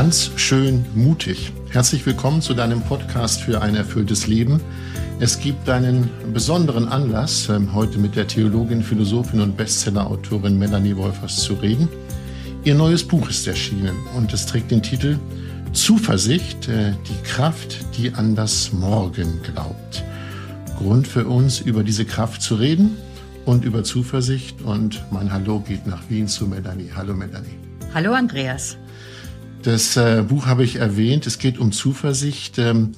Ganz schön mutig. Herzlich willkommen zu deinem Podcast für ein erfülltes Leben. Es gibt einen besonderen Anlass, ähm, heute mit der Theologin, Philosophin und Bestsellerautorin Melanie Wolfers zu reden. Ihr neues Buch ist erschienen und es trägt den Titel Zuversicht, äh, die Kraft, die an das Morgen glaubt. Grund für uns, über diese Kraft zu reden und über Zuversicht. Und mein Hallo geht nach Wien zu Melanie. Hallo Melanie. Hallo Andreas. Das äh, Buch habe ich erwähnt. Es geht um Zuversicht. Ähm,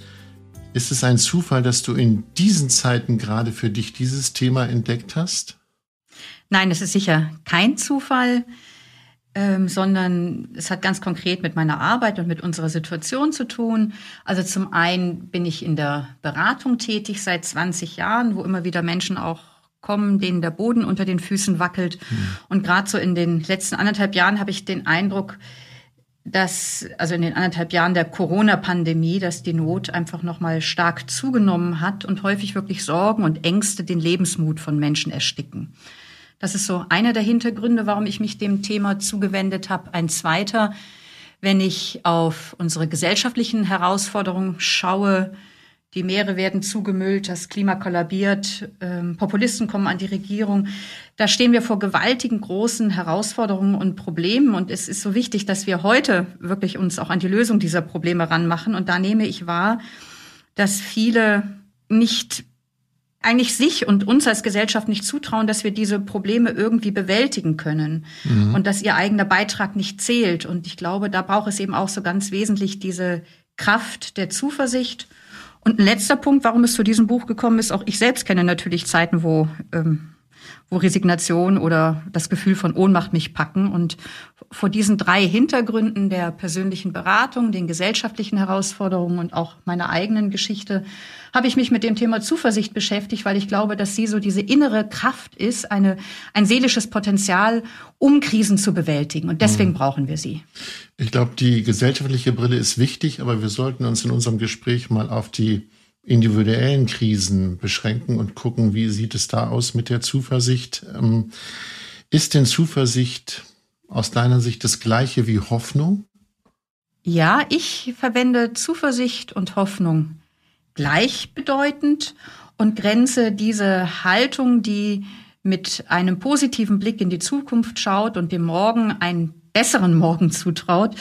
ist es ein Zufall, dass du in diesen Zeiten gerade für dich dieses Thema entdeckt hast? Nein, es ist sicher kein Zufall, ähm, sondern es hat ganz konkret mit meiner Arbeit und mit unserer Situation zu tun. Also zum einen bin ich in der Beratung tätig seit 20 Jahren, wo immer wieder Menschen auch kommen, denen der Boden unter den Füßen wackelt. Hm. Und gerade so in den letzten anderthalb Jahren habe ich den Eindruck, dass, also in den anderthalb Jahren der Corona-Pandemie, dass die Not einfach nochmal stark zugenommen hat und häufig wirklich Sorgen und Ängste den Lebensmut von Menschen ersticken. Das ist so einer der Hintergründe, warum ich mich dem Thema zugewendet habe. Ein zweiter, wenn ich auf unsere gesellschaftlichen Herausforderungen schaue, die Meere werden zugemüllt, das Klima kollabiert, ähm, Populisten kommen an die Regierung. Da stehen wir vor gewaltigen großen Herausforderungen und Problemen. Und es ist so wichtig, dass wir heute wirklich uns auch an die Lösung dieser Probleme ranmachen. Und da nehme ich wahr, dass viele nicht eigentlich sich und uns als Gesellschaft nicht zutrauen, dass wir diese Probleme irgendwie bewältigen können mhm. und dass ihr eigener Beitrag nicht zählt. Und ich glaube, da braucht es eben auch so ganz wesentlich diese Kraft der Zuversicht und ein letzter Punkt, warum es zu diesem Buch gekommen ist, auch ich selbst kenne natürlich Zeiten, wo, ähm, wo Resignation oder das Gefühl von Ohnmacht mich packen. Und vor diesen drei Hintergründen der persönlichen Beratung, den gesellschaftlichen Herausforderungen und auch meiner eigenen Geschichte habe ich mich mit dem Thema Zuversicht beschäftigt, weil ich glaube, dass sie so diese innere Kraft ist, eine, ein seelisches Potenzial, um Krisen zu bewältigen. Und deswegen mhm. brauchen wir sie. Ich glaube, die gesellschaftliche Brille ist wichtig, aber wir sollten uns in unserem Gespräch mal auf die individuellen Krisen beschränken und gucken, wie sieht es da aus mit der Zuversicht. Ähm, ist denn Zuversicht aus deiner Sicht das gleiche wie Hoffnung? Ja, ich verwende Zuversicht und Hoffnung gleichbedeutend und grenze diese Haltung, die mit einem positiven Blick in die Zukunft schaut und dem Morgen einen besseren Morgen zutraut,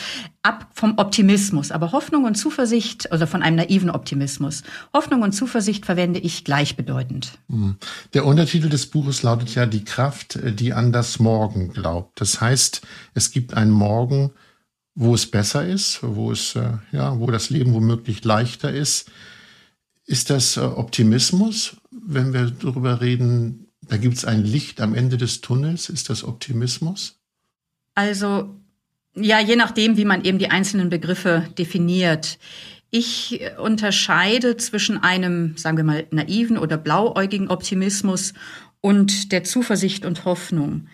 ab vom Optimismus. Aber Hoffnung und Zuversicht, oder von einem naiven Optimismus. Hoffnung und Zuversicht verwende ich gleichbedeutend. Mhm. Der Untertitel des Buches lautet ja Die Kraft, die an das Morgen glaubt. Das heißt, es gibt einen Morgen, wo es besser ist, wo es, äh, ja, wo das Leben womöglich leichter ist. Ist das äh, Optimismus, wenn wir darüber reden, da gibt es ein Licht am Ende des Tunnels? Ist das Optimismus? Also ja, je nachdem, wie man eben die einzelnen Begriffe definiert. Ich unterscheide zwischen einem, sagen wir mal, naiven oder blauäugigen Optimismus und der Zuversicht und Hoffnung.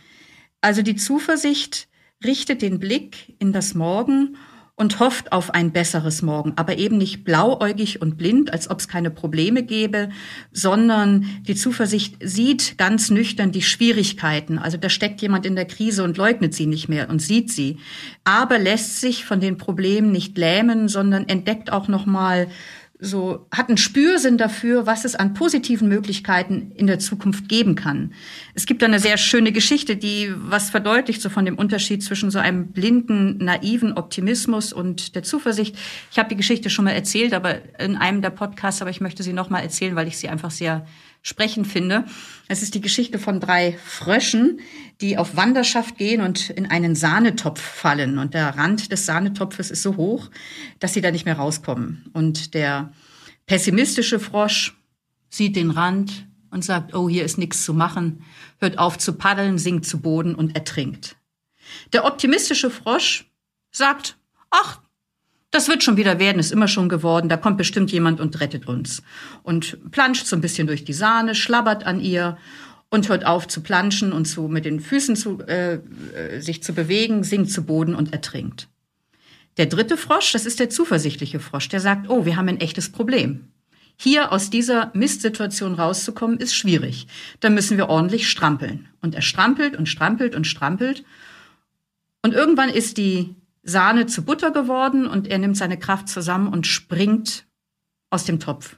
Also die Zuversicht richtet den Blick in das Morgen und hofft auf ein besseres Morgen, aber eben nicht blauäugig und blind, als ob es keine Probleme gäbe, sondern die Zuversicht sieht ganz nüchtern die Schwierigkeiten. Also da steckt jemand in der Krise und leugnet sie nicht mehr und sieht sie, aber lässt sich von den Problemen nicht lähmen, sondern entdeckt auch noch mal so hat einen Spürsinn dafür, was es an positiven Möglichkeiten in der Zukunft geben kann. Es gibt da eine sehr schöne Geschichte, die was verdeutlicht so von dem Unterschied zwischen so einem blinden, naiven Optimismus und der Zuversicht. Ich habe die Geschichte schon mal erzählt, aber in einem der Podcasts, aber ich möchte sie noch mal erzählen, weil ich sie einfach sehr sprechen finde. Es ist die Geschichte von drei Fröschen, die auf Wanderschaft gehen und in einen Sahnetopf fallen. Und der Rand des Sahnetopfes ist so hoch, dass sie da nicht mehr rauskommen. Und der pessimistische Frosch sieht den Rand und sagt, oh, hier ist nichts zu machen, hört auf zu paddeln, sinkt zu Boden und ertrinkt. Der optimistische Frosch sagt, ach, das wird schon wieder werden, ist immer schon geworden. Da kommt bestimmt jemand und rettet uns. Und planscht so ein bisschen durch die Sahne, schlabbert an ihr und hört auf zu planschen und zu, mit den Füßen zu, äh, äh, sich zu bewegen, sinkt zu Boden und ertrinkt. Der dritte Frosch, das ist der zuversichtliche Frosch, der sagt, oh, wir haben ein echtes Problem. Hier aus dieser Mistsituation rauszukommen, ist schwierig. Da müssen wir ordentlich strampeln. Und er strampelt und strampelt und strampelt. Und irgendwann ist die Sahne zu Butter geworden und er nimmt seine Kraft zusammen und springt aus dem Topf.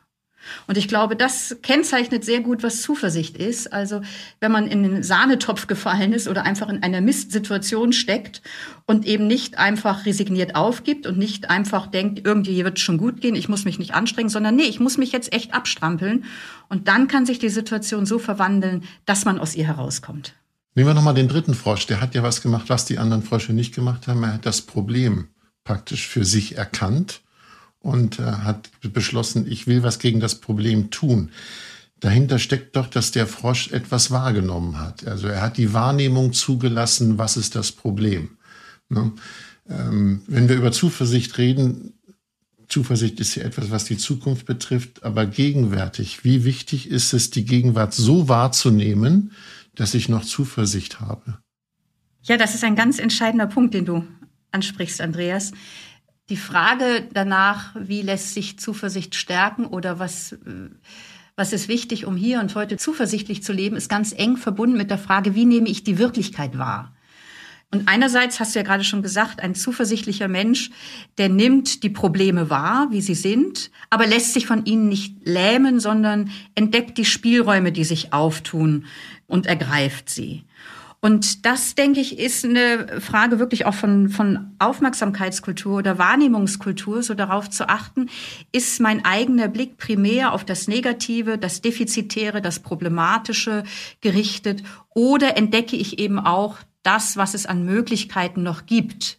Und ich glaube, das kennzeichnet sehr gut, was Zuversicht ist. Also wenn man in den Sahnetopf gefallen ist oder einfach in einer Mistsituation steckt und eben nicht einfach resigniert aufgibt und nicht einfach denkt, irgendwie wird es schon gut gehen, ich muss mich nicht anstrengen, sondern nee, ich muss mich jetzt echt abstrampeln. Und dann kann sich die Situation so verwandeln, dass man aus ihr herauskommt. Nehmen wir nochmal den dritten Frosch. Der hat ja was gemacht, was die anderen Frösche nicht gemacht haben. Er hat das Problem praktisch für sich erkannt und äh, hat beschlossen, ich will was gegen das Problem tun. Dahinter steckt doch, dass der Frosch etwas wahrgenommen hat. Also er hat die Wahrnehmung zugelassen, was ist das Problem. Ne? Ähm, wenn wir über Zuversicht reden, Zuversicht ist ja etwas, was die Zukunft betrifft, aber gegenwärtig, wie wichtig ist es, die Gegenwart so wahrzunehmen, dass ich noch Zuversicht habe? Ja, das ist ein ganz entscheidender Punkt, den du ansprichst, Andreas. Die Frage danach, wie lässt sich Zuversicht stärken oder was, was ist wichtig, um hier und heute zuversichtlich zu leben, ist ganz eng verbunden mit der Frage, wie nehme ich die Wirklichkeit wahr? Und einerseits hast du ja gerade schon gesagt, ein zuversichtlicher Mensch, der nimmt die Probleme wahr, wie sie sind, aber lässt sich von ihnen nicht lähmen, sondern entdeckt die Spielräume, die sich auftun und ergreift sie. Und das, denke ich, ist eine Frage wirklich auch von, von Aufmerksamkeitskultur oder Wahrnehmungskultur, so darauf zu achten, ist mein eigener Blick primär auf das Negative, das Defizitäre, das Problematische gerichtet oder entdecke ich eben auch das, was es an Möglichkeiten noch gibt.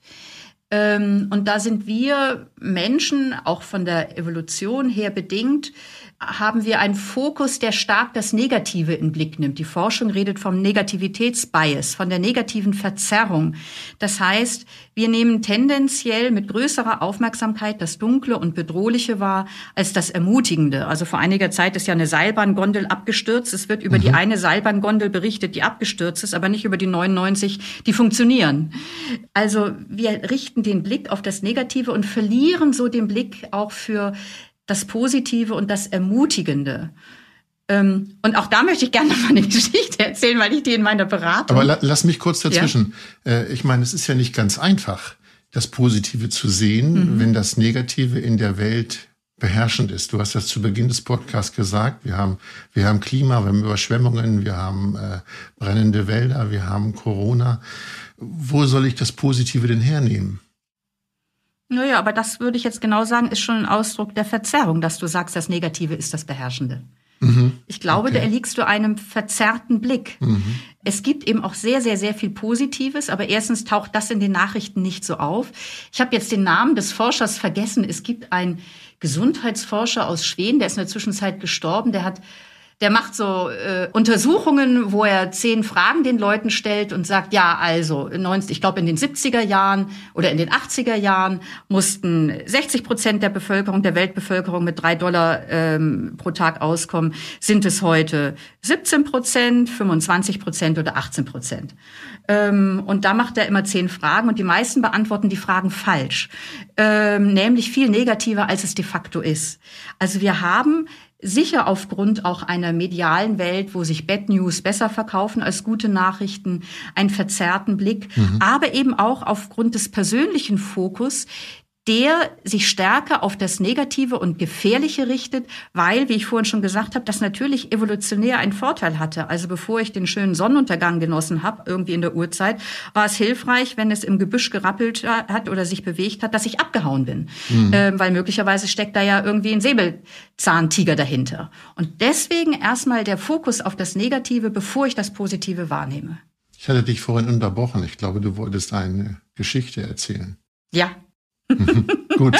Ähm, und da sind wir Menschen, auch von der Evolution her bedingt, haben wir einen Fokus, der stark das Negative in Blick nimmt. Die Forschung redet vom Negativitätsbias, von der negativen Verzerrung. Das heißt, wir nehmen tendenziell mit größerer Aufmerksamkeit das Dunkle und Bedrohliche wahr als das Ermutigende. Also vor einiger Zeit ist ja eine Seilbahngondel abgestürzt. Es wird über mhm. die eine Seilbahngondel berichtet, die abgestürzt ist, aber nicht über die 99, die funktionieren. Also wir richten den Blick auf das Negative und verlieren so den Blick auch für das Positive und das Ermutigende. Ähm, und auch da möchte ich gerne noch mal eine Geschichte erzählen, weil ich die in meiner Beratung. Aber la lass mich kurz dazwischen. Ja? Äh, ich meine, es ist ja nicht ganz einfach, das Positive zu sehen, mhm. wenn das Negative in der Welt beherrschend ist. Du hast das zu Beginn des Podcasts gesagt. Wir haben, wir haben Klima, wir haben Überschwemmungen, wir haben äh, brennende Wälder, wir haben Corona. Wo soll ich das Positive denn hernehmen? Naja, aber das würde ich jetzt genau sagen, ist schon ein Ausdruck der Verzerrung, dass du sagst, das Negative ist das Beherrschende. Mhm. Ich glaube, okay. da erliegst du einem verzerrten Blick. Mhm. Es gibt eben auch sehr, sehr, sehr viel Positives, aber erstens taucht das in den Nachrichten nicht so auf. Ich habe jetzt den Namen des Forschers vergessen. Es gibt einen Gesundheitsforscher aus Schweden, der ist in der Zwischenzeit gestorben, der hat der macht so äh, Untersuchungen, wo er zehn Fragen den Leuten stellt und sagt, ja, also, 90, ich glaube in den 70er Jahren oder in den 80er Jahren mussten 60 Prozent der Bevölkerung, der Weltbevölkerung mit drei Dollar ähm, pro Tag auskommen. Sind es heute 17 Prozent, 25 Prozent oder 18 Prozent? Ähm, und da macht er immer zehn Fragen und die meisten beantworten die Fragen falsch, ähm, nämlich viel negativer, als es de facto ist. Also wir haben sicher aufgrund auch einer medialen Welt, wo sich Bad News besser verkaufen als gute Nachrichten, einen verzerrten Blick, mhm. aber eben auch aufgrund des persönlichen Fokus, der sich stärker auf das Negative und Gefährliche richtet, weil, wie ich vorhin schon gesagt habe, das natürlich evolutionär einen Vorteil hatte. Also bevor ich den schönen Sonnenuntergang genossen habe, irgendwie in der Uhrzeit, war es hilfreich, wenn es im Gebüsch gerappelt hat oder sich bewegt hat, dass ich abgehauen bin. Mhm. Ähm, weil möglicherweise steckt da ja irgendwie ein Säbelzahntiger dahinter. Und deswegen erstmal der Fokus auf das Negative, bevor ich das Positive wahrnehme. Ich hatte dich vorhin unterbrochen. Ich glaube, du wolltest eine Geschichte erzählen. Ja, Gut.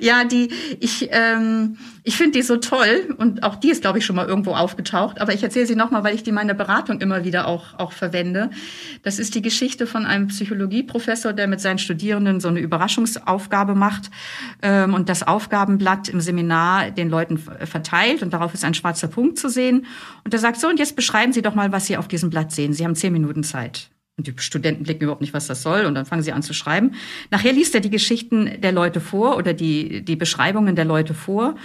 Ja, die, ich, ähm, ich finde die so toll und auch die ist, glaube ich, schon mal irgendwo aufgetaucht. Aber ich erzähle sie nochmal, weil ich die in meiner Beratung immer wieder auch, auch verwende. Das ist die Geschichte von einem Psychologieprofessor, der mit seinen Studierenden so eine Überraschungsaufgabe macht ähm, und das Aufgabenblatt im Seminar den Leuten verteilt und darauf ist ein schwarzer Punkt zu sehen. Und er sagt so, und jetzt beschreiben Sie doch mal, was Sie auf diesem Blatt sehen. Sie haben zehn Minuten Zeit. Und die Studenten blicken überhaupt nicht, was das soll. Und dann fangen sie an zu schreiben. Nachher liest er die Geschichten der Leute vor oder die, die Beschreibungen der Leute vor.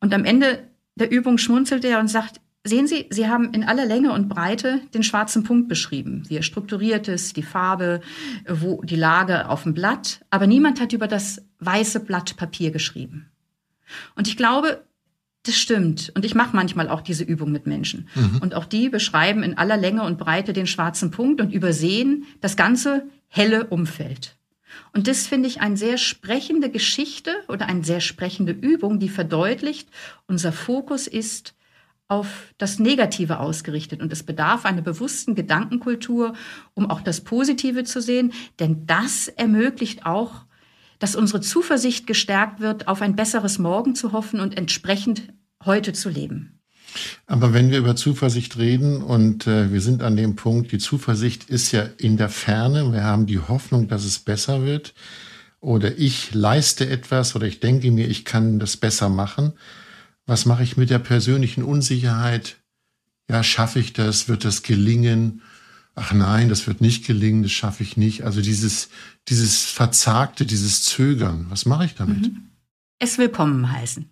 Und am Ende der Übung schmunzelt er und sagt, sehen Sie, Sie haben in aller Länge und Breite den schwarzen Punkt beschrieben, wie er strukturiert ist, die Farbe, wo die Lage auf dem Blatt, aber niemand hat über das weiße Blatt Papier geschrieben. Und ich glaube, das stimmt. Und ich mache manchmal auch diese Übung mit Menschen. Mhm. Und auch die beschreiben in aller Länge und Breite den schwarzen Punkt und übersehen das ganze helle Umfeld. Und das finde ich eine sehr sprechende Geschichte oder eine sehr sprechende Übung, die verdeutlicht, unser Fokus ist auf das Negative ausgerichtet. Und es bedarf einer bewussten Gedankenkultur, um auch das Positive zu sehen. Denn das ermöglicht auch, dass unsere Zuversicht gestärkt wird, auf ein besseres Morgen zu hoffen und entsprechend heute zu leben. Aber wenn wir über Zuversicht reden und äh, wir sind an dem Punkt, die Zuversicht ist ja in der Ferne, wir haben die Hoffnung, dass es besser wird oder ich leiste etwas oder ich denke mir, ich kann das besser machen. Was mache ich mit der persönlichen Unsicherheit? Ja, schaffe ich das? Wird das gelingen? Ach nein, das wird nicht gelingen, das schaffe ich nicht. Also dieses, dieses Verzagte, dieses Zögern, was mache ich damit? Mhm. Es willkommen heißen.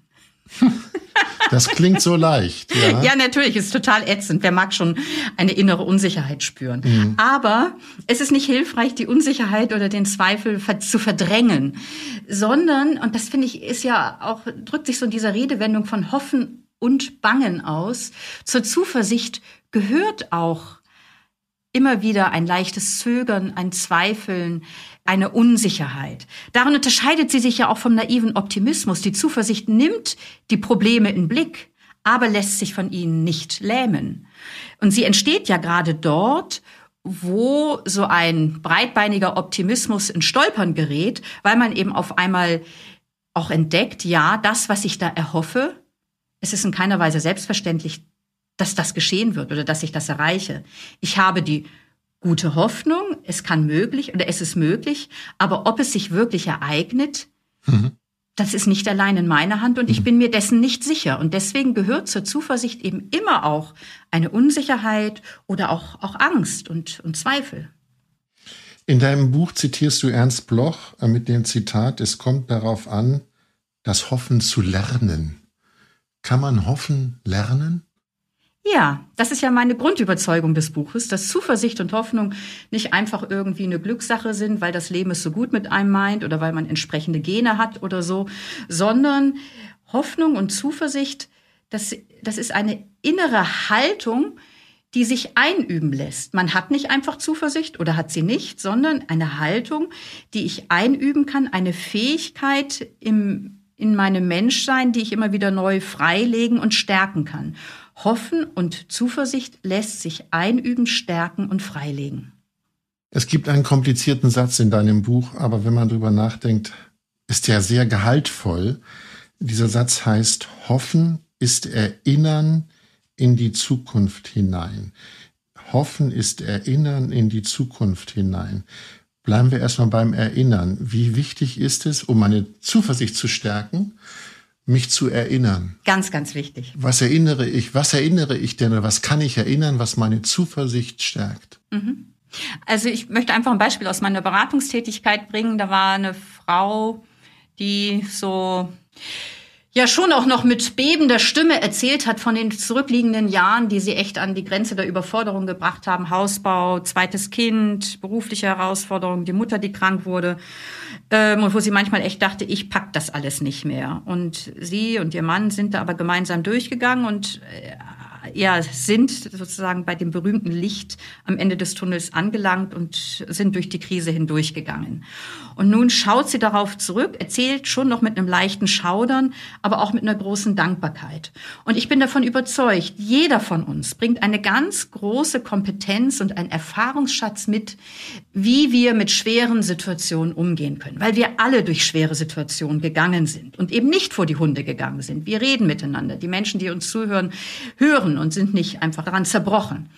Das klingt so leicht. Ja, ja natürlich, ist total ätzend. Wer mag schon eine innere Unsicherheit spüren? Mhm. Aber es ist nicht hilfreich, die Unsicherheit oder den Zweifel zu verdrängen, sondern, und das finde ich, ist ja auch, drückt sich so in dieser Redewendung von Hoffen und Bangen aus, zur Zuversicht gehört auch immer wieder ein leichtes Zögern, ein Zweifeln, eine Unsicherheit. Darin unterscheidet sie sich ja auch vom naiven Optimismus. Die Zuversicht nimmt die Probleme in Blick, aber lässt sich von ihnen nicht lähmen. Und sie entsteht ja gerade dort, wo so ein breitbeiniger Optimismus in Stolpern gerät, weil man eben auf einmal auch entdeckt, ja, das, was ich da erhoffe, es ist in keiner Weise selbstverständlich, dass das geschehen wird oder dass ich das erreiche. Ich habe die gute Hoffnung, es kann möglich oder es ist möglich, aber ob es sich wirklich ereignet, mhm. das ist nicht allein in meiner Hand und mhm. ich bin mir dessen nicht sicher. Und deswegen gehört zur Zuversicht eben immer auch eine Unsicherheit oder auch, auch Angst und, und Zweifel. In deinem Buch zitierst du Ernst Bloch äh, mit dem Zitat, es kommt darauf an, das Hoffen zu lernen. Kann man hoffen lernen? Ja, das ist ja meine Grundüberzeugung des Buches, dass Zuversicht und Hoffnung nicht einfach irgendwie eine Glückssache sind, weil das Leben es so gut mit einem meint oder weil man entsprechende Gene hat oder so, sondern Hoffnung und Zuversicht, das, das ist eine innere Haltung, die sich einüben lässt. Man hat nicht einfach Zuversicht oder hat sie nicht, sondern eine Haltung, die ich einüben kann, eine Fähigkeit im, in meinem Menschsein, die ich immer wieder neu freilegen und stärken kann. Hoffen und Zuversicht lässt sich einüben, stärken und freilegen. Es gibt einen komplizierten Satz in deinem Buch, aber wenn man drüber nachdenkt, ist der sehr gehaltvoll. Dieser Satz heißt, Hoffen ist Erinnern in die Zukunft hinein. Hoffen ist Erinnern in die Zukunft hinein. Bleiben wir erstmal beim Erinnern. Wie wichtig ist es, um meine Zuversicht zu stärken, mich zu erinnern. Ganz, ganz wichtig. Was erinnere ich? Was erinnere ich denn? Oder was kann ich erinnern, was meine Zuversicht stärkt? Mhm. Also ich möchte einfach ein Beispiel aus meiner Beratungstätigkeit bringen. Da war eine Frau, die so ja schon auch noch mit bebender Stimme erzählt hat von den zurückliegenden Jahren, die sie echt an die Grenze der Überforderung gebracht haben. Hausbau, zweites Kind, berufliche Herausforderungen, die Mutter, die krank wurde. Ähm, und wo sie manchmal echt dachte, ich pack das alles nicht mehr. Und sie und ihr Mann sind da aber gemeinsam durchgegangen und äh, ja, sind sozusagen bei dem berühmten Licht am Ende des Tunnels angelangt und sind durch die Krise hindurchgegangen. Und nun schaut sie darauf zurück, erzählt schon noch mit einem leichten Schaudern, aber auch mit einer großen Dankbarkeit. Und ich bin davon überzeugt, jeder von uns bringt eine ganz große Kompetenz und einen Erfahrungsschatz mit, wie wir mit schweren Situationen umgehen können, weil wir alle durch schwere Situationen gegangen sind und eben nicht vor die Hunde gegangen sind. Wir reden miteinander. Die Menschen, die uns zuhören, hören und sind nicht einfach daran zerbrochen.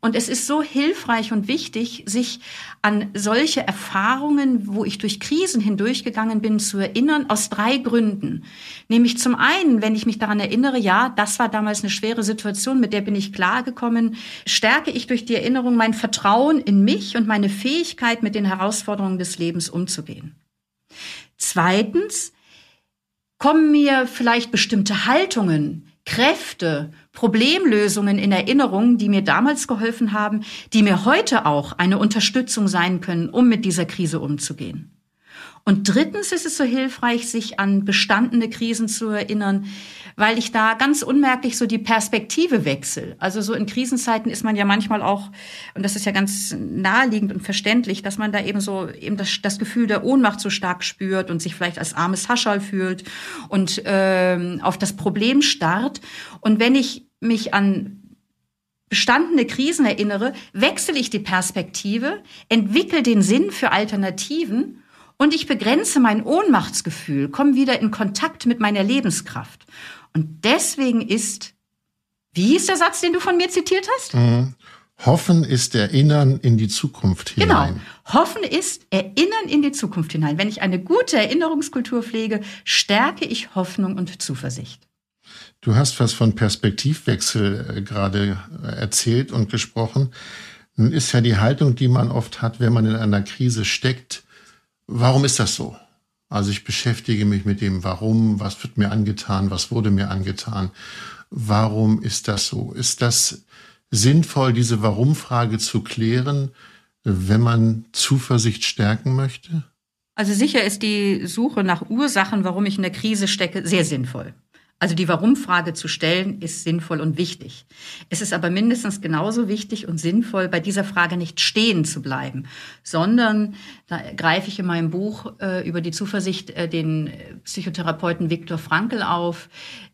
Und es ist so hilfreich und wichtig, sich an solche Erfahrungen, wo ich durch Krisen hindurchgegangen bin, zu erinnern, aus drei Gründen. Nämlich zum einen, wenn ich mich daran erinnere, ja, das war damals eine schwere Situation, mit der bin ich klargekommen, stärke ich durch die Erinnerung mein Vertrauen in mich und meine Fähigkeit, mit den Herausforderungen des Lebens umzugehen. Zweitens, kommen mir vielleicht bestimmte Haltungen, Kräfte, Problemlösungen in Erinnerung, die mir damals geholfen haben, die mir heute auch eine Unterstützung sein können, um mit dieser Krise umzugehen. Und drittens ist es so hilfreich, sich an bestandene Krisen zu erinnern, weil ich da ganz unmerklich so die Perspektive wechsle. Also so in Krisenzeiten ist man ja manchmal auch, und das ist ja ganz naheliegend und verständlich, dass man da eben so eben das, das Gefühl der Ohnmacht so stark spürt und sich vielleicht als armes Haschall fühlt und ähm, auf das Problem starrt. Und wenn ich mich an bestandene Krisen erinnere, wechsle ich die Perspektive, entwickle den Sinn für Alternativen und ich begrenze mein Ohnmachtsgefühl, komme wieder in Kontakt mit meiner Lebenskraft. Und deswegen ist, wie hieß der Satz, den du von mir zitiert hast? Mhm. Hoffen ist Erinnern in die Zukunft hinein. Genau. Hoffen ist Erinnern in die Zukunft hinein. Wenn ich eine gute Erinnerungskultur pflege, stärke ich Hoffnung und Zuversicht. Du hast was von Perspektivwechsel äh, gerade äh, erzählt und gesprochen. Nun ist ja die Haltung, die man oft hat, wenn man in einer Krise steckt, Warum ist das so? Also ich beschäftige mich mit dem Warum, was wird mir angetan, was wurde mir angetan, warum ist das so? Ist das sinnvoll, diese Warum-Frage zu klären, wenn man Zuversicht stärken möchte? Also sicher ist die Suche nach Ursachen, warum ich in der Krise stecke, sehr sinnvoll. Also die Warum-Frage zu stellen, ist sinnvoll und wichtig. Es ist aber mindestens genauso wichtig und sinnvoll, bei dieser Frage nicht stehen zu bleiben, sondern da greife ich in meinem Buch äh, über die Zuversicht äh, den Psychotherapeuten Viktor Frankl auf,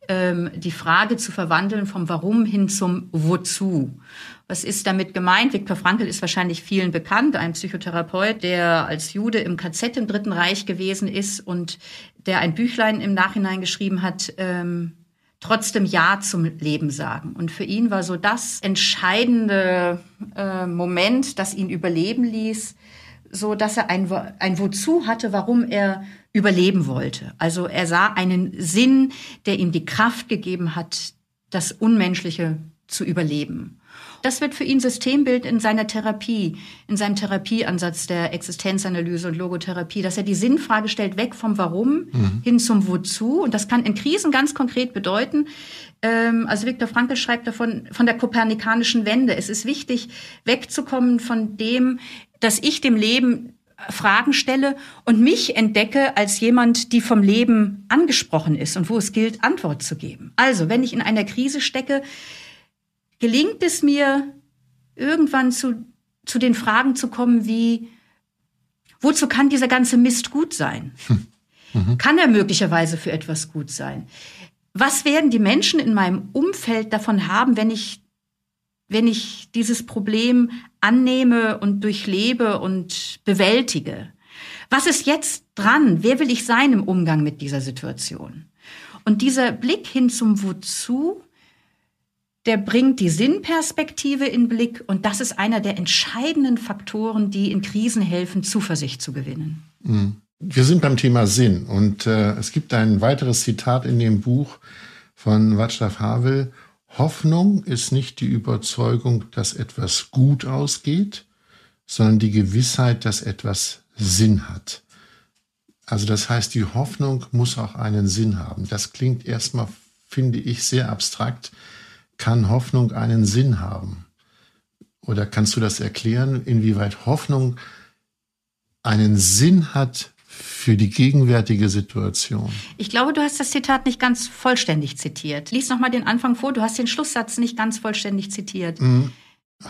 ähm, die Frage zu verwandeln vom Warum hin zum Wozu. Was ist damit gemeint? Viktor Frankl ist wahrscheinlich vielen bekannt, ein Psychotherapeut, der als Jude im KZ im Dritten Reich gewesen ist und der ein Büchlein im Nachhinein geschrieben hat, ähm, trotzdem Ja zum Leben sagen. Und für ihn war so das entscheidende äh, Moment, das ihn überleben ließ, so dass er ein, ein Wozu hatte, warum er überleben wollte. Also er sah einen Sinn, der ihm die Kraft gegeben hat, das Unmenschliche zu überleben. Das wird für ihn Systembild in seiner Therapie, in seinem Therapieansatz der Existenzanalyse und Logotherapie, dass er die Sinnfrage stellt, weg vom Warum mhm. hin zum Wozu. Und das kann in Krisen ganz konkret bedeuten, ähm, also Viktor Frankl schreibt davon, von der kopernikanischen Wende. Es ist wichtig, wegzukommen von dem, dass ich dem Leben Fragen stelle und mich entdecke als jemand, die vom Leben angesprochen ist und wo es gilt, Antwort zu geben. Also, wenn ich in einer Krise stecke, gelingt es mir, irgendwann zu, zu den Fragen zu kommen wie, wozu kann dieser ganze Mist gut sein? Hm. Mhm. Kann er möglicherweise für etwas gut sein? Was werden die Menschen in meinem Umfeld davon haben, wenn ich, wenn ich dieses Problem annehme und durchlebe und bewältige? Was ist jetzt dran? Wer will ich sein im Umgang mit dieser Situation? Und dieser Blick hin zum Wozu der bringt die Sinnperspektive in Blick und das ist einer der entscheidenden Faktoren, die in Krisen helfen, Zuversicht zu gewinnen. Mhm. Wir sind beim Thema Sinn und äh, es gibt ein weiteres Zitat in dem Buch von Václav Havel. Hoffnung ist nicht die Überzeugung, dass etwas gut ausgeht, sondern die Gewissheit, dass etwas Sinn hat. Also das heißt, die Hoffnung muss auch einen Sinn haben. Das klingt erstmal, finde ich, sehr abstrakt kann Hoffnung einen Sinn haben? Oder kannst du das erklären, inwieweit Hoffnung einen Sinn hat für die gegenwärtige Situation? Ich glaube, du hast das Zitat nicht ganz vollständig zitiert. Lies noch mal den Anfang vor. Du hast den Schlusssatz nicht ganz vollständig zitiert. Mhm.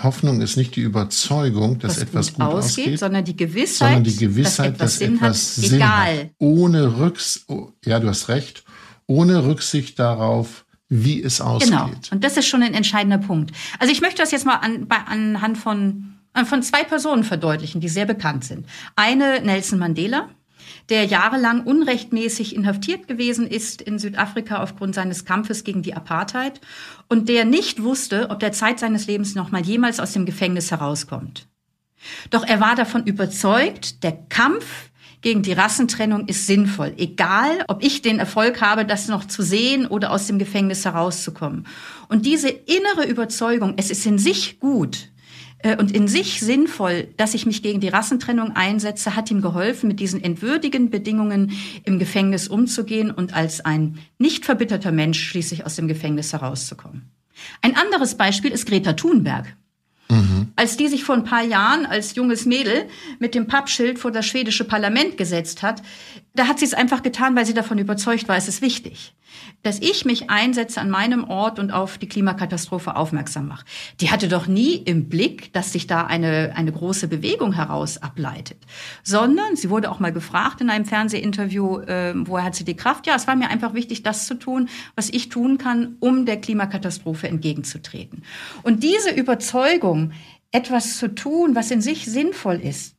Hoffnung ist nicht die Überzeugung, dass Was etwas gut, gut ausgeht, ausgeht, sondern die Gewissheit, sondern die Gewissheit dass etwas, dass Sinn, etwas hat, Sinn egal. hat. Ohne Rücks ja, du hast recht, ohne Rücksicht darauf, wie es ausgeht. Genau. Und das ist schon ein entscheidender Punkt. Also ich möchte das jetzt mal an, bei, anhand von, von zwei Personen verdeutlichen, die sehr bekannt sind. Eine Nelson Mandela, der jahrelang unrechtmäßig inhaftiert gewesen ist in Südafrika aufgrund seines Kampfes gegen die Apartheid und der nicht wusste, ob der Zeit seines Lebens noch mal jemals aus dem Gefängnis herauskommt. Doch er war davon überzeugt, der Kampf gegen die Rassentrennung ist sinnvoll. Egal, ob ich den Erfolg habe, das noch zu sehen oder aus dem Gefängnis herauszukommen. Und diese innere Überzeugung, es ist in sich gut, äh, und in sich sinnvoll, dass ich mich gegen die Rassentrennung einsetze, hat ihm geholfen, mit diesen entwürdigen Bedingungen im Gefängnis umzugehen und als ein nicht verbitterter Mensch schließlich aus dem Gefängnis herauszukommen. Ein anderes Beispiel ist Greta Thunberg. Als die sich vor ein paar Jahren als junges Mädel mit dem Pappschild vor das schwedische Parlament gesetzt hat, da hat sie es einfach getan, weil sie davon überzeugt war, es ist wichtig dass ich mich einsetze an meinem Ort und auf die Klimakatastrophe aufmerksam mache. Die hatte doch nie im Blick, dass sich da eine, eine große Bewegung heraus ableitet, sondern sie wurde auch mal gefragt in einem Fernsehinterview, äh, woher hat sie die Kraft? Ja, es war mir einfach wichtig, das zu tun, was ich tun kann, um der Klimakatastrophe entgegenzutreten. Und diese Überzeugung, etwas zu tun, was in sich sinnvoll ist,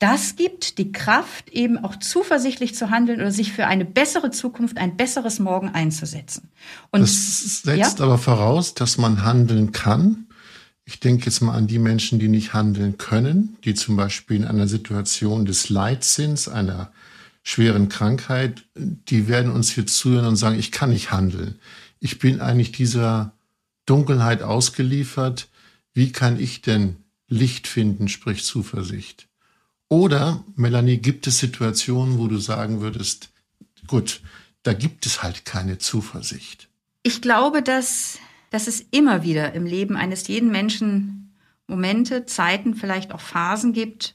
das gibt die Kraft, eben auch zuversichtlich zu handeln oder sich für eine bessere Zukunft, ein besseres Morgen einzusetzen. Und das setzt ja? aber voraus, dass man handeln kann. Ich denke jetzt mal an die Menschen, die nicht handeln können, die zum Beispiel in einer Situation des Leidsinns, einer schweren Krankheit, die werden uns hier zuhören und sagen, ich kann nicht handeln. Ich bin eigentlich dieser Dunkelheit ausgeliefert. Wie kann ich denn Licht finden, sprich Zuversicht? Oder, Melanie, gibt es Situationen, wo du sagen würdest, gut, da gibt es halt keine Zuversicht? Ich glaube, dass, dass es immer wieder im Leben eines jeden Menschen Momente, Zeiten, vielleicht auch Phasen gibt,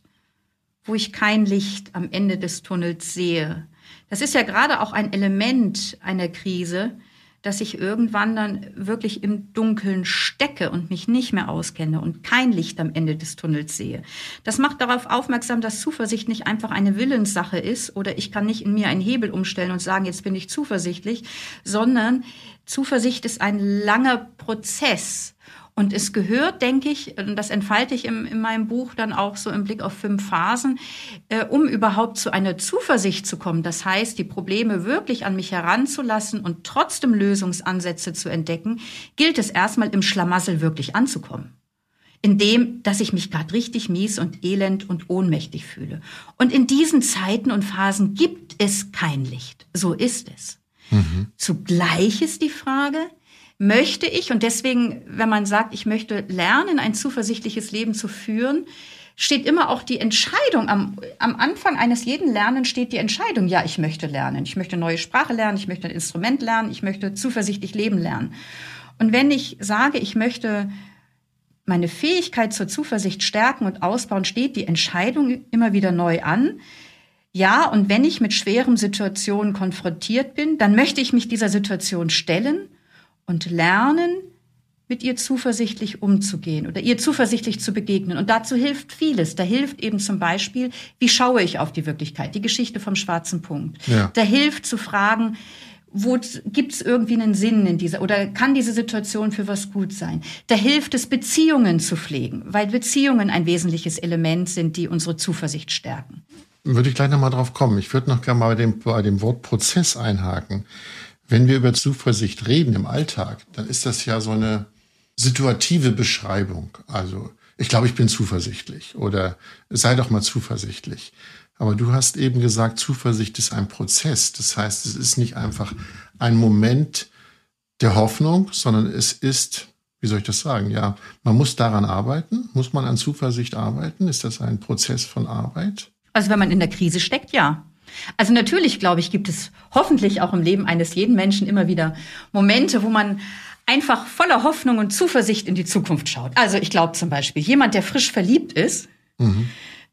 wo ich kein Licht am Ende des Tunnels sehe. Das ist ja gerade auch ein Element einer Krise, dass ich irgendwann dann wirklich im Dunkeln stecke und mich nicht mehr auskenne und kein Licht am Ende des Tunnels sehe. Das macht darauf aufmerksam, dass Zuversicht nicht einfach eine Willenssache ist oder ich kann nicht in mir einen Hebel umstellen und sagen, jetzt bin ich zuversichtlich, sondern Zuversicht ist ein langer Prozess. Und es gehört, denke ich, und das entfalte ich in, in meinem Buch dann auch so im Blick auf fünf Phasen, äh, um überhaupt zu einer Zuversicht zu kommen. Das heißt, die Probleme wirklich an mich heranzulassen und trotzdem Lösungsansätze zu entdecken, gilt es erstmal im Schlamassel wirklich anzukommen in dem, dass ich mich gerade richtig mies und elend und ohnmächtig fühle. Und in diesen Zeiten und Phasen gibt es kein Licht. So ist es. Mhm. Zugleich ist die Frage, möchte ich, und deswegen, wenn man sagt, ich möchte lernen, ein zuversichtliches Leben zu führen, steht immer auch die Entscheidung am, am Anfang eines jeden Lernens steht die Entscheidung, ja, ich möchte lernen, ich möchte neue Sprache lernen, ich möchte ein Instrument lernen, ich möchte zuversichtlich leben lernen. Und wenn ich sage, ich möchte meine Fähigkeit zur Zuversicht stärken und ausbauen, steht die Entscheidung immer wieder neu an. Ja, und wenn ich mit schweren Situationen konfrontiert bin, dann möchte ich mich dieser Situation stellen und lernen, mit ihr zuversichtlich umzugehen oder ihr zuversichtlich zu begegnen. Und dazu hilft vieles. Da hilft eben zum Beispiel, wie schaue ich auf die Wirklichkeit, die Geschichte vom schwarzen Punkt. Ja. Da hilft zu fragen, wo gibt es irgendwie einen Sinn in dieser oder kann diese Situation für was gut sein? Da hilft es, Beziehungen zu pflegen, weil Beziehungen ein wesentliches Element sind, die unsere Zuversicht stärken. Würde ich gleich nochmal drauf kommen. Ich würde noch gerne mal bei dem, bei dem Wort Prozess einhaken. Wenn wir über Zuversicht reden im Alltag, dann ist das ja so eine situative Beschreibung. Also, ich glaube, ich bin zuversichtlich oder sei doch mal zuversichtlich. Aber du hast eben gesagt, Zuversicht ist ein Prozess. Das heißt, es ist nicht einfach ein Moment der Hoffnung, sondern es ist, wie soll ich das sagen? Ja, man muss daran arbeiten. Muss man an Zuversicht arbeiten? Ist das ein Prozess von Arbeit? Also wenn man in der Krise steckt, ja. Also natürlich, glaube ich, gibt es hoffentlich auch im Leben eines jeden Menschen immer wieder Momente, wo man einfach voller Hoffnung und Zuversicht in die Zukunft schaut. Also ich glaube zum Beispiel, jemand, der frisch verliebt ist, mhm.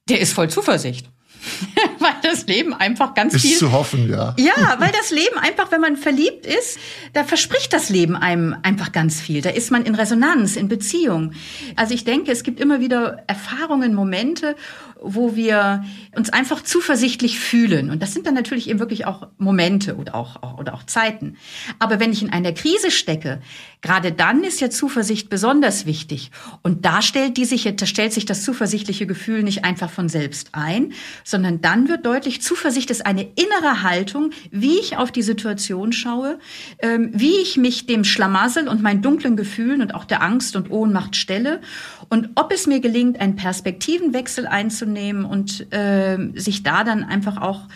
der ist voll Zuversicht. weil das Leben einfach ganz ist viel. Ist zu hoffen, ja. Ja, weil das Leben einfach, wenn man verliebt ist, da verspricht das Leben einem einfach ganz viel. Da ist man in Resonanz, in Beziehung. Also ich denke, es gibt immer wieder Erfahrungen, Momente, wo wir uns einfach zuversichtlich fühlen. Und das sind dann natürlich eben wirklich auch Momente oder auch, oder auch Zeiten. Aber wenn ich in einer Krise stecke, gerade dann ist ja Zuversicht besonders wichtig. Und da stellt die sich, da stellt sich das zuversichtliche Gefühl nicht einfach von selbst ein, sondern dann wird deutlich, Zuversicht ist eine innere Haltung, wie ich auf die Situation schaue, ähm, wie ich mich dem Schlamassel und meinen dunklen Gefühlen und auch der Angst und Ohnmacht stelle und ob es mir gelingt, einen Perspektivenwechsel einzunehmen und äh, sich da dann einfach auch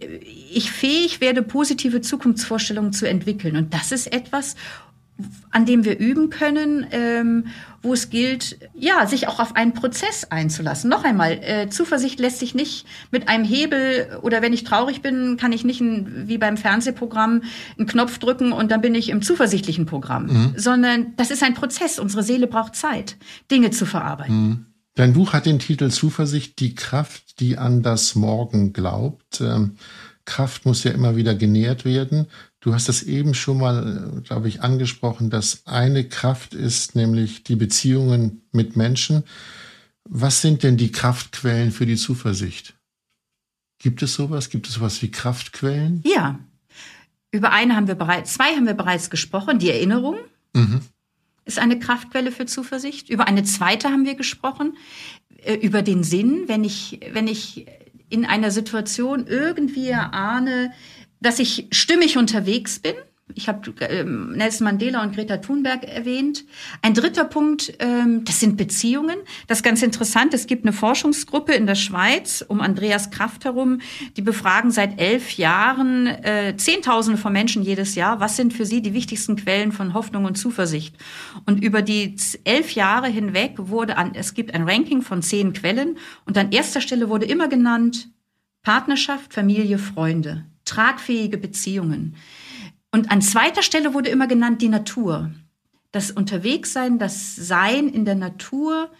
äh, ich fähig werde, positive Zukunftsvorstellungen zu entwickeln. Und das ist etwas, an dem wir üben können, ähm, wo es gilt, ja, sich auch auf einen Prozess einzulassen. Noch einmal, äh, Zuversicht lässt sich nicht mit einem Hebel oder wenn ich traurig bin, kann ich nicht ein, wie beim Fernsehprogramm einen Knopf drücken und dann bin ich im zuversichtlichen Programm, mhm. sondern das ist ein Prozess. Unsere Seele braucht Zeit, Dinge zu verarbeiten. Mhm. Dein Buch hat den Titel Zuversicht, die Kraft, die an das Morgen glaubt. Ähm, Kraft muss ja immer wieder genährt werden. Du hast das eben schon mal, glaube ich, angesprochen, dass eine Kraft ist, nämlich die Beziehungen mit Menschen. Was sind denn die Kraftquellen für die Zuversicht? Gibt es sowas? Gibt es sowas wie Kraftquellen? Ja. Über eine haben wir bereits, zwei haben wir bereits gesprochen. Die Erinnerung mhm. ist eine Kraftquelle für Zuversicht. Über eine zweite haben wir gesprochen. Äh, über den Sinn, wenn ich, wenn ich in einer Situation irgendwie erahne, dass ich stimmig unterwegs bin. Ich habe ähm, Nelson Mandela und Greta Thunberg erwähnt. Ein dritter Punkt, ähm, das sind Beziehungen. Das ist ganz interessant. Es gibt eine Forschungsgruppe in der Schweiz um Andreas Kraft herum. Die befragen seit elf Jahren äh, Zehntausende von Menschen jedes Jahr. Was sind für sie die wichtigsten Quellen von Hoffnung und Zuversicht? Und über die elf Jahre hinweg wurde an, es gibt ein Ranking von zehn Quellen und an erster Stelle wurde immer genannt Partnerschaft, Familie, Freunde tragfähige Beziehungen. Und an zweiter Stelle wurde immer genannt die Natur. Das Unterwegssein, das Sein in der Natur,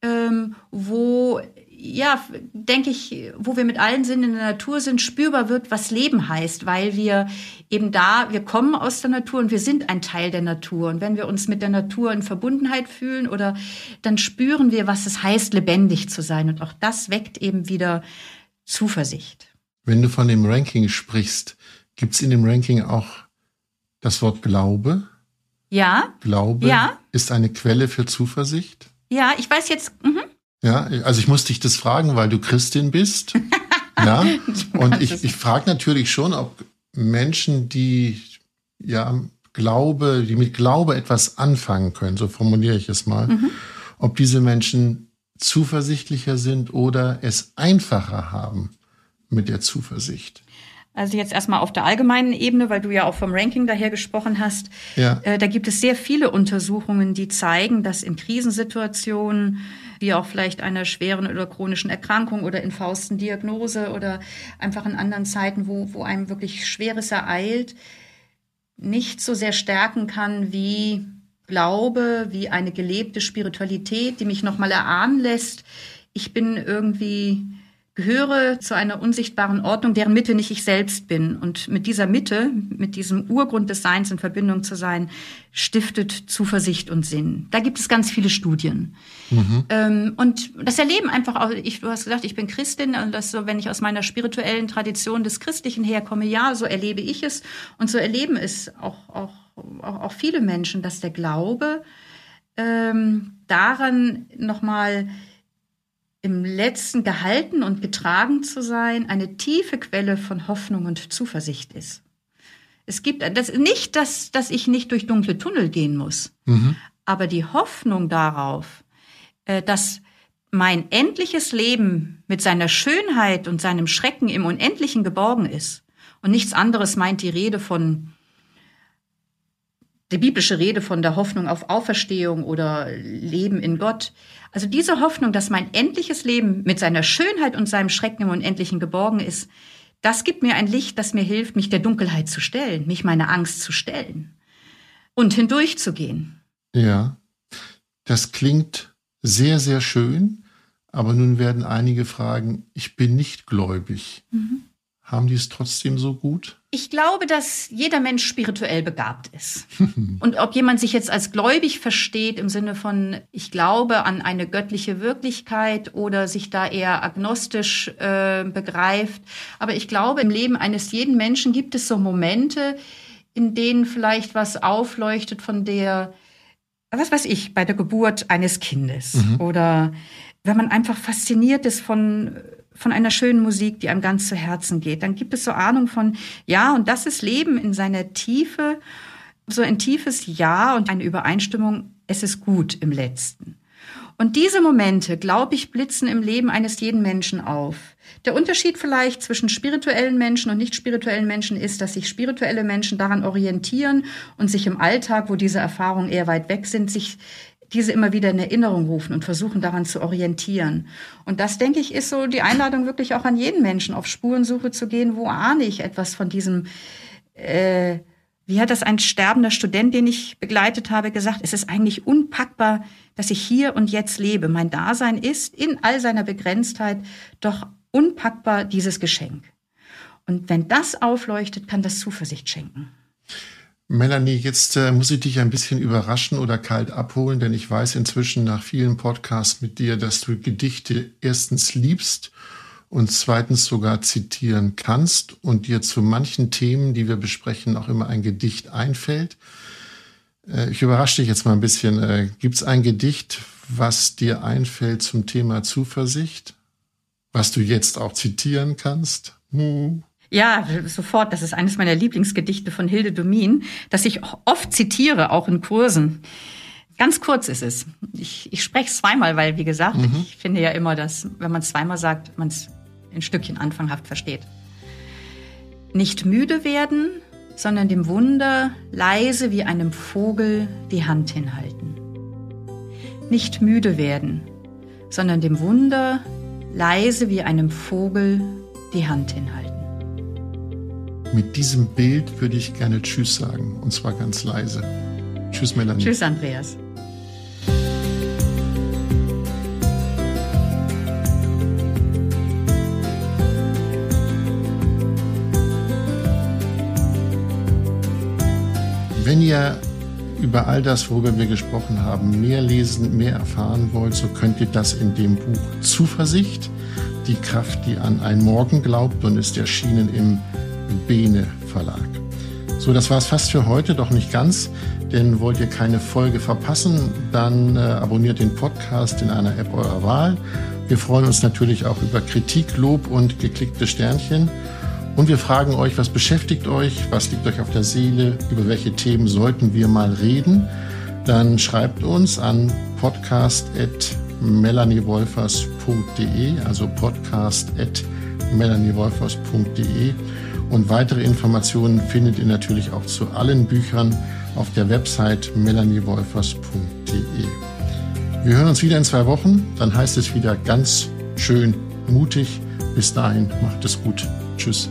ähm, wo, ja, denke ich, wo wir mit allen Sinnen in der Natur sind, spürbar wird, was Leben heißt, weil wir eben da, wir kommen aus der Natur und wir sind ein Teil der Natur. Und wenn wir uns mit der Natur in Verbundenheit fühlen oder dann spüren wir, was es heißt, lebendig zu sein. Und auch das weckt eben wieder Zuversicht. Wenn du von dem Ranking sprichst, gibt es in dem Ranking auch das Wort Glaube? Ja. Glaube ja. ist eine Quelle für Zuversicht? Ja, ich weiß jetzt. Mhm. Ja, also ich muss dich das fragen, weil du Christin bist. ja. Und ich, ich frage natürlich schon, ob Menschen, die ja Glaube, die mit Glaube etwas anfangen können, so formuliere ich es mal, mhm. ob diese Menschen zuversichtlicher sind oder es einfacher haben, mit der Zuversicht? Also jetzt erstmal auf der allgemeinen Ebene, weil du ja auch vom Ranking daher gesprochen hast. Ja. Äh, da gibt es sehr viele Untersuchungen, die zeigen, dass in Krisensituationen, wie auch vielleicht einer schweren oder chronischen Erkrankung oder in Faustendiagnose oder einfach in anderen Zeiten, wo, wo einem wirklich Schweres ereilt, nicht so sehr stärken kann wie Glaube, wie eine gelebte Spiritualität, die mich nochmal erahnen lässt, ich bin irgendwie gehöre zu einer unsichtbaren Ordnung, deren Mitte nicht ich selbst bin. Und mit dieser Mitte, mit diesem Urgrund des Seins in Verbindung zu sein, stiftet Zuversicht und Sinn. Da gibt es ganz viele Studien. Mhm. Ähm, und das erleben einfach auch, ich, du hast gesagt, ich bin Christin, und das so, wenn ich aus meiner spirituellen Tradition des Christlichen herkomme, ja, so erlebe ich es. Und so erleben es auch, auch, auch, auch viele Menschen, dass der Glaube ähm, daran nochmal im Letzten gehalten und getragen zu sein, eine tiefe Quelle von Hoffnung und Zuversicht ist. Es gibt das nicht, dass, dass ich nicht durch dunkle Tunnel gehen muss, mhm. aber die Hoffnung darauf, äh, dass mein endliches Leben mit seiner Schönheit und seinem Schrecken im Unendlichen geborgen ist. Und nichts anderes meint die Rede von die biblische Rede von der Hoffnung auf Auferstehung oder Leben in Gott. Also diese Hoffnung, dass mein endliches Leben mit seiner Schönheit und seinem Schrecken im Unendlichen geborgen ist, das gibt mir ein Licht, das mir hilft, mich der Dunkelheit zu stellen, mich meiner Angst zu stellen und hindurchzugehen. Ja, das klingt sehr, sehr schön, aber nun werden einige fragen, ich bin nicht gläubig. Mhm. Haben die es trotzdem so gut? Ich glaube, dass jeder Mensch spirituell begabt ist. Und ob jemand sich jetzt als gläubig versteht im Sinne von, ich glaube an eine göttliche Wirklichkeit oder sich da eher agnostisch äh, begreift. Aber ich glaube, im Leben eines jeden Menschen gibt es so Momente, in denen vielleicht was aufleuchtet von der, was weiß ich, bei der Geburt eines Kindes. Mhm. Oder wenn man einfach fasziniert ist von von einer schönen Musik, die einem ganz zu Herzen geht. Dann gibt es so Ahnung von, ja, und das ist Leben in seiner Tiefe, so ein tiefes Ja und eine Übereinstimmung, es ist gut im Letzten. Und diese Momente, glaube ich, blitzen im Leben eines jeden Menschen auf. Der Unterschied vielleicht zwischen spirituellen Menschen und nicht spirituellen Menschen ist, dass sich spirituelle Menschen daran orientieren und sich im Alltag, wo diese Erfahrungen eher weit weg sind, sich diese immer wieder in Erinnerung rufen und versuchen daran zu orientieren. Und das, denke ich, ist so die Einladung wirklich auch an jeden Menschen, auf Spurensuche zu gehen, wo ahne ich etwas von diesem, äh, wie hat das ein sterbender Student, den ich begleitet habe, gesagt, es ist eigentlich unpackbar, dass ich hier und jetzt lebe. Mein Dasein ist in all seiner Begrenztheit doch unpackbar dieses Geschenk. Und wenn das aufleuchtet, kann das Zuversicht schenken. Melanie, jetzt äh, muss ich dich ein bisschen überraschen oder kalt abholen, denn ich weiß inzwischen nach vielen Podcasts mit dir, dass du Gedichte erstens liebst und zweitens sogar zitieren kannst und dir zu manchen Themen, die wir besprechen, auch immer ein Gedicht einfällt. Äh, ich überrasche dich jetzt mal ein bisschen. Äh, Gibt es ein Gedicht, was dir einfällt zum Thema Zuversicht, was du jetzt auch zitieren kannst? Hm. Ja, sofort. Das ist eines meiner Lieblingsgedichte von Hilde Domin, das ich oft zitiere, auch in Kursen. Ganz kurz ist es. Ich, ich spreche es zweimal, weil, wie gesagt, mhm. ich finde ja immer, dass, wenn man es zweimal sagt, man es ein Stückchen anfanghaft versteht. Nicht müde werden, sondern dem Wunder leise wie einem Vogel die Hand hinhalten. Nicht müde werden, sondern dem Wunder leise wie einem Vogel die Hand hinhalten. Mit diesem Bild würde ich gerne Tschüss sagen, und zwar ganz leise. Tschüss, Melanie. Tschüss, Andreas. Wenn ihr über all das, worüber wir gesprochen haben, mehr lesen, mehr erfahren wollt, so könnt ihr das in dem Buch Zuversicht, die Kraft, die an einen Morgen glaubt und ist erschienen im Bene Verlag. So, das war es fast für heute, doch nicht ganz. Denn wollt ihr keine Folge verpassen, dann äh, abonniert den Podcast in einer App eurer Wahl. Wir freuen uns natürlich auch über Kritik, Lob und geklickte Sternchen. Und wir fragen euch, was beschäftigt euch, was liegt euch auf der Seele, über welche Themen sollten wir mal reden. Dann schreibt uns an podcast.melaniewolfers.de, also podcast.melaniewolfers.de. Und weitere Informationen findet ihr natürlich auch zu allen Büchern auf der Website melaniewolfers.de. Wir hören uns wieder in zwei Wochen, dann heißt es wieder ganz schön mutig. Bis dahin, macht es gut. Tschüss.